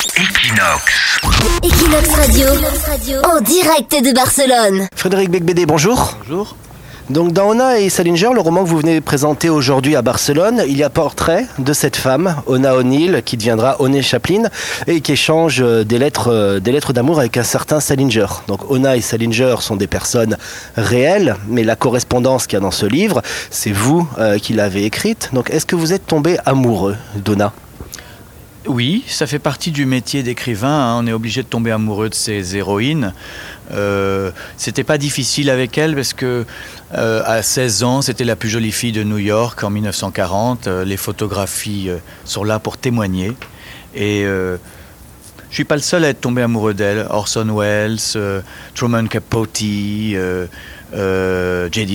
Equinox. Equinox Radio, en direct de Barcelone. Frédéric Becbédé, bonjour. Bonjour. Donc dans Ona et Salinger, le roman que vous venez de présenter aujourd'hui à Barcelone, il y a portrait de cette femme, Ona O'Neill, qui deviendra Oné Chaplin et qui échange euh, des lettres, euh, des lettres d'amour avec un certain Salinger. Donc Ona et Salinger sont des personnes réelles, mais la correspondance qu'il y a dans ce livre, c'est vous euh, qui l'avez écrite. Donc est-ce que vous êtes tombé amoureux d'Ona? Oui, ça fait partie du métier d'écrivain. Hein. On est obligé de tomber amoureux de ses héroïnes. Euh, c'était pas difficile avec elle parce que euh, à 16 ans, c'était la plus jolie fille de New York en 1940. Euh, les photographies euh, sont là pour témoigner. Et je suis pas le seul à être tombé amoureux d'elle. Orson Welles, Truman Capote, J.D.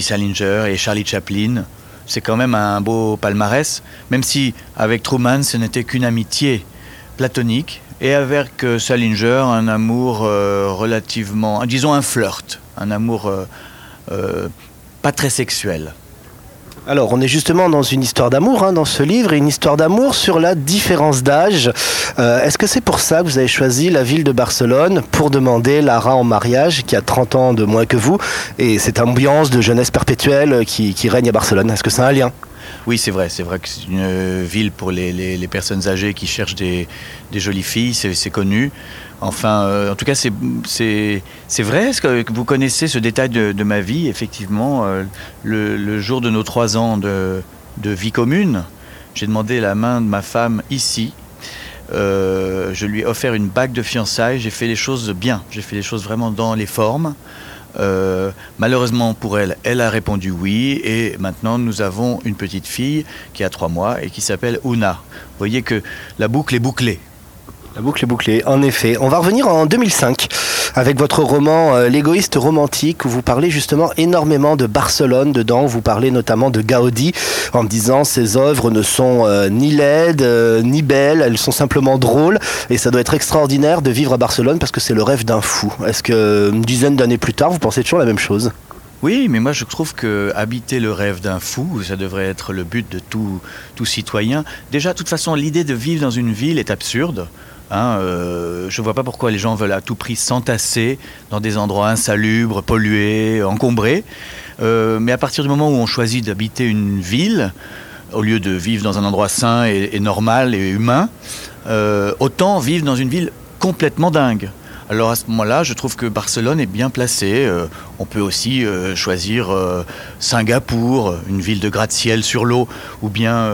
Salinger et Charlie Chaplin c'est quand même un beau palmarès, même si avec Truman, ce n'était qu'une amitié platonique, et avec euh, Salinger, un amour euh, relativement, disons un flirt, un amour euh, pas très sexuel. Alors, on est justement dans une histoire d'amour hein, dans ce livre, et une histoire d'amour sur la différence d'âge. Euh, est-ce que c'est pour ça que vous avez choisi la ville de Barcelone pour demander Lara en mariage, qui a 30 ans de moins que vous, et cette ambiance de jeunesse perpétuelle qui, règne à Barcelone? Est-ce que c'est un lien? Oui, c'est vrai. C'est vrai que c'est une ville pour les, personnes âgées qui cherchent des, des jolies filles, c'est connu. Enfin, euh, en tout cas, c'est vrai. Est-ce que vous connaissez ce détail de, ma vie Effectivement, euh, le, jour de nos trois ans de, vie commune, j'ai demandé la main de ma femme ici. Euh, je lui ai offert une bague de fiançailles. J'ai fait les choses bien. J'ai fait les choses vraiment dans les formes. Malheureusement pour elle, elle a répondu oui et maintenant nous avons une petite fille qui a trois mois et qui s'appelle Una. Vous voyez que la boucle est bouclée. La boucle est bouclée, en effet. On va revenir en 2005 avec votre roman euh, L'égoïste romantique où vous parlez justement énormément de Barcelone dedans. Vous parlez notamment de Gaudi en disant ces œuvres ne sont euh, ni laides euh, ni belles, elles sont simplement drôles et ça doit être extraordinaire de vivre à Barcelone parce que c'est le rêve d'un fou. Est-ce que une dizaine d'années plus tard, vous pensez toujours la même chose? Oui, mais moi je trouve que habiter le rêve d'un fou, ça devrait être le but de tout, tout citoyen. Déjà, de toute façon, l'idée de vivre dans une ville est absurde. Hein, euh, je ne vois pas pourquoi les gens veulent à tout prix s'entasser dans des endroits insalubres, pollués, encombrés. Euh, mais à partir du moment où on choisit d'habiter une ville, au lieu de vivre dans un endroit sain et, normal et humain, euh, autant vivre dans une ville complètement dingue. Alors à ce moment-là, je trouve que Barcelone est bien placée. on peut aussi choisir Singapour, une ville de gratte-ciel sur l'eau, ou bien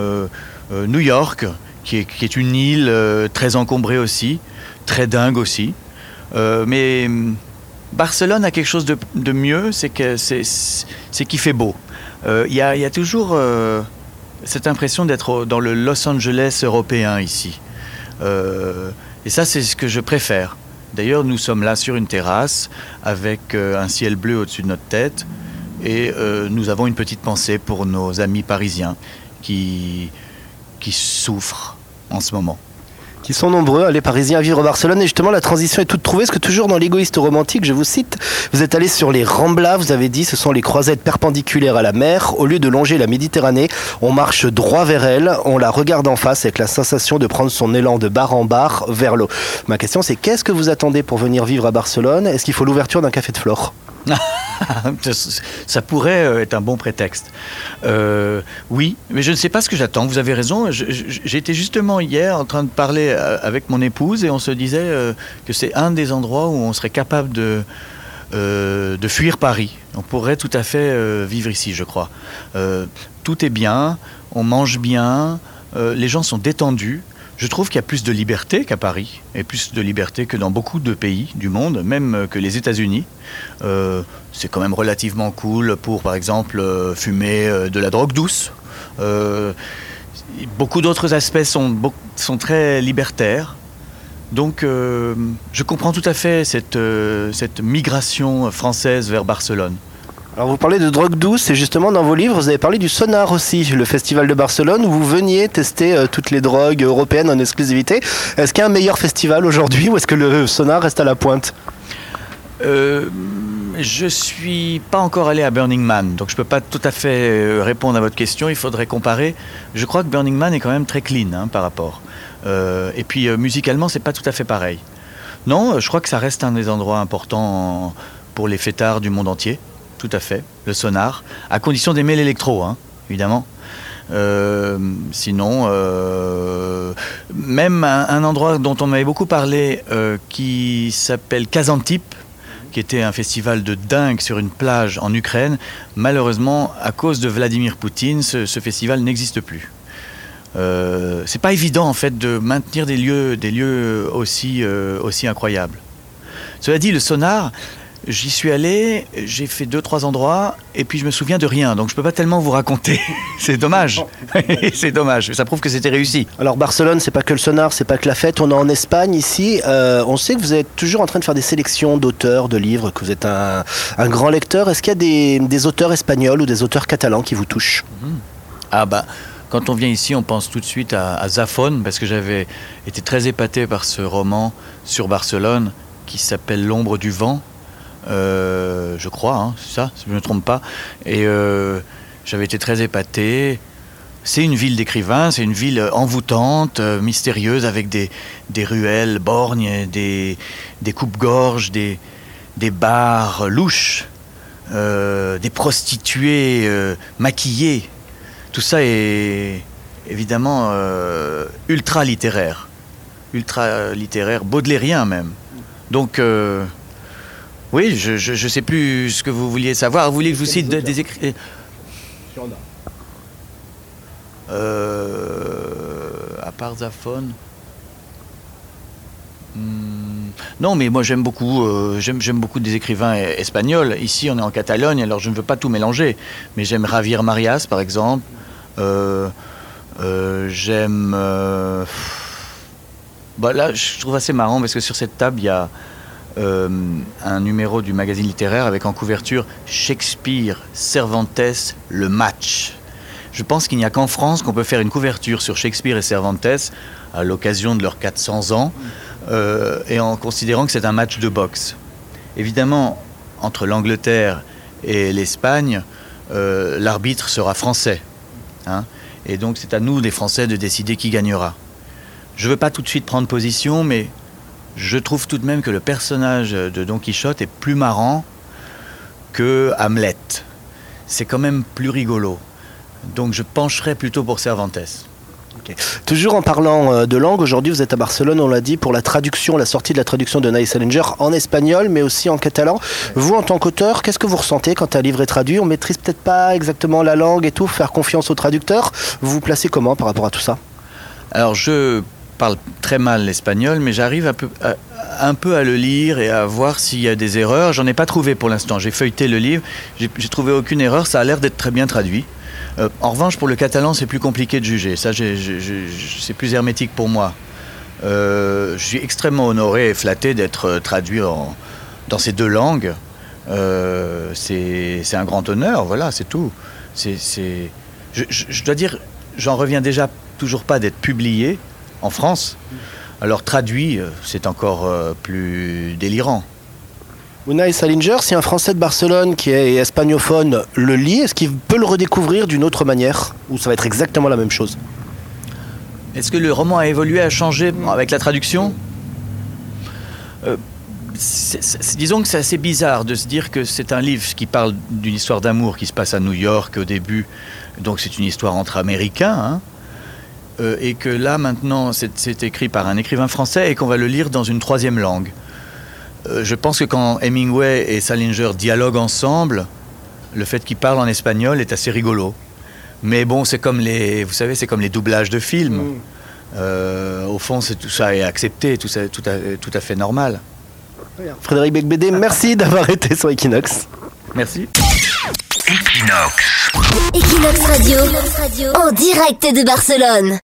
New York, qui est, une île euh, très encombrée aussi, très dingue aussi. Euh, mais hum, Barcelone a quelque chose de, mieux, c'est qu'il fait beau. Euh, il y, a toujours cette impression d'être dans le Los Angeles européen ici. et ça, c'est ce que je préfère. D'ailleurs, nous sommes là sur une terrasse avec un ciel bleu au-dessus de notre tête et nous avons une petite pensée pour nos amis parisiens qui qui souffrent en ce moment qui sont nombreux, les Parisiens à vivre à Barcelone. Et justement, la transition est toute trouvée. Parce que toujours dans l'égoïste romantique, je vous cite, vous êtes allé sur les Ramblas, vous avez dit, ce sont les croisettes perpendiculaires à la mer. Au lieu de longer la Méditerranée, on marche droit vers elle, on la regarde en face avec la sensation de prendre son élan de bar en bar vers l'eau. Ma question, c'est qu'est-ce que vous attendez pour venir vivre à Barcelone? Est-ce qu'il faut l'ouverture d'un café de flore? ça pourrait euh, être un bon prétexte. Euh, oui, mais je ne sais pas ce que j'attends. Vous avez raison. J'étais justement hier en train de parler euh, avec mon épouse et on se disait que c'est un des endroits où on serait capable de, de fuir Paris. On pourrait tout à fait vivre ici, je crois. tout est bien, on mange bien, les gens sont détendus. Je trouve qu'il y a plus de liberté qu'à Paris, et plus de liberté que dans beaucoup de pays du monde, même que les États-Unis. Euh, c'est quand même relativement cool pour, par exemple, euh, fumer euh, de la drogue douce. beaucoup d'autres aspects sont, très libertaires. Donc, je comprends tout à fait cette migration française vers Barcelone. Alors vous parlez de drogue douce et justement dans vos livres vous avez parlé du Sonar aussi, le festival de Barcelone où vous veniez tester euh, toutes les drogues européennes en exclusivité. Est-ce qu'il y a un meilleur festival aujourd'hui ou est-ce que le Sonar reste à la pointe? Euh, je suis pas encore allé à Burning Man, donc je peux pas tout à fait euh, répondre à votre question. Il faudrait comparer. Je crois que Burning Man est quand même très clean hein, par rapport. Euh, et puis musicalement, c'est pas tout à fait pareil. Non, je crois que ça reste un des endroits importants pour les fêtards du monde entier. Tout à fait, le sonar, à condition d'aimer l'électro, hein, évidemment. Euh, sinon, euh, même un, endroit dont on m'avait beaucoup parlé, euh, qui s'appelle Kazantip, qui était un festival de dingue sur une plage en Ukraine. Malheureusement, à cause de Vladimir Poutine, ce, festival n'existe plus. C'est pas évident en fait de maintenir des lieux, aussi, aussi incroyables. Cela dit, le sonar, j'y suis allé, j'ai fait deux trois endroits et puis je me souviens de rien, donc je peux pas tellement vous raconter. c'est dommage, c'est dommage. Ça prouve que c'était réussi. Alors Barcelone, c'est pas que le sonar, c'est pas que la fête. On est en Espagne ici. Euh, on sait que vous êtes toujours en train de faire des sélections d'auteurs, de livres, que vous êtes un, un grand lecteur. Est-ce qu'il y a des, des auteurs espagnols ou des auteurs catalans qui vous touchent Ah bah, quand on vient ici, on pense tout de suite à, à parce que j'avais été très épaté par ce roman sur Barcelone qui s'appelle L'ombre du vent, je crois, hein, c'est ça, si je ne me trompe pas. Et euh, j'avais été très épaté. C'est une ville d'écrivains, c'est une ville envoûtante, euh, mystérieuse, avec des, des ruelles borgnes, des, des coupes-gorges, des, des bars louches, euh, des prostituées euh, maquillées. Tout ça est évidemment euh, ultra littéraire, ultra littéraire, baudelairien même. Donc, euh, oui, je ne sais plus ce que vous vouliez savoir. Vous voulez que je vous cite de- des écrits? Euh, à part Zafón Hmm, Non, mais moi j'aime beaucoup, euh, j'aime beaucoup des écrivains espagnols. Ici, on est en Catalogne, alors je ne veux pas tout mélanger. Mais j'aime Javier Marias, par exemple. Euh, euh, j'aime. euh, bah là, je trouve assez marrant parce que sur cette table, il y a euh, un numéro du magazine littéraire avec en couverture Shakespeare, Cervantes, le match. Je pense qu'il n'y a qu'en France qu'on peut faire une couverture sur Shakespeare et Cervantes à l'occasion de leurs 400 ans euh, et en considérant que c'est un match de boxe. Évidemment, entre l'Angleterre et l'Espagne, euh, l'arbitre sera français. hein. et donc c'est à nous, les Français, de décider qui gagnera. Je ne veux pas tout de suite prendre position, mais je trouve tout de même que le personnage de Don Quichotte est plus marrant que Hamlet. C'est quand même plus rigolo. Donc je pencherais plutôt pour Cervantes. Toujours en parlant euh, de langue, aujourd'hui vous êtes à Barcelone, on l'a dit, pour la traduction, la sortie de la traduction de Nice Salinger en espagnol, mais aussi en catalan. Vous, en tant qu'auteur, qu'est-ce que vous ressentez quand un livre est traduit? On maîtrise peut-être pas exactement la langue et tout, faire confiance au traducteur. Vous vous placez comment par rapport à tout ça? Alors je parle très mal l'espagnol, mais j'arrive un peu, à, le lire et à voir s'il y a des erreurs. J'en ai pas trouvé pour l'instant. J'ai feuilleté le livre, j'ai trouvé aucune erreur. Ça a l'air d'être très bien traduit. Euh, en revanche, pour le catalan, c'est plus compliqué de juger. Ça, c'est plus hermétique pour moi. Euh, je suis extrêmement honoré et flatté d'être euh, traduit dans ces deux langues. C'est un grand honneur, voilà, c'est tout. Je dois dire, j'en reviens déjà toujours pas d'être publié en France. Alors traduit, euh, c'est encore euh, plus délirant. Unai Salinger, si un Français de Barcelone qui est espagnophone le lit, est-ce qu'il peut le redécouvrir d'une autre manière Ou ça va être exactement la même chose? Est-ce que le roman a évolué, a changé avec la traduction? Euh, Disons que c'est assez bizarre de se dire que c'est un livre qui parle d'une histoire d'amour qui se passe à New York au début. Donc c'est une histoire entre Américains. hein. Euh, et que là maintenant c'est écrit par un écrivain français et qu'on va le lire dans une troisième langue. Euh, je pense que quand Hemingway et Salinger dialoguent ensemble, le fait qu'ils parlent en espagnol est assez rigolo. Mais bon, c'est comme les, vous savez, c'est comme les doublages de films. Euh, au fond, c'est tout ça est accepté, tout ça, tout à, tout à fait normal. Frédéric Becbédé, merci d'avoir été sur Equinox. Merci. Equinox Radio, en direct de Barcelone.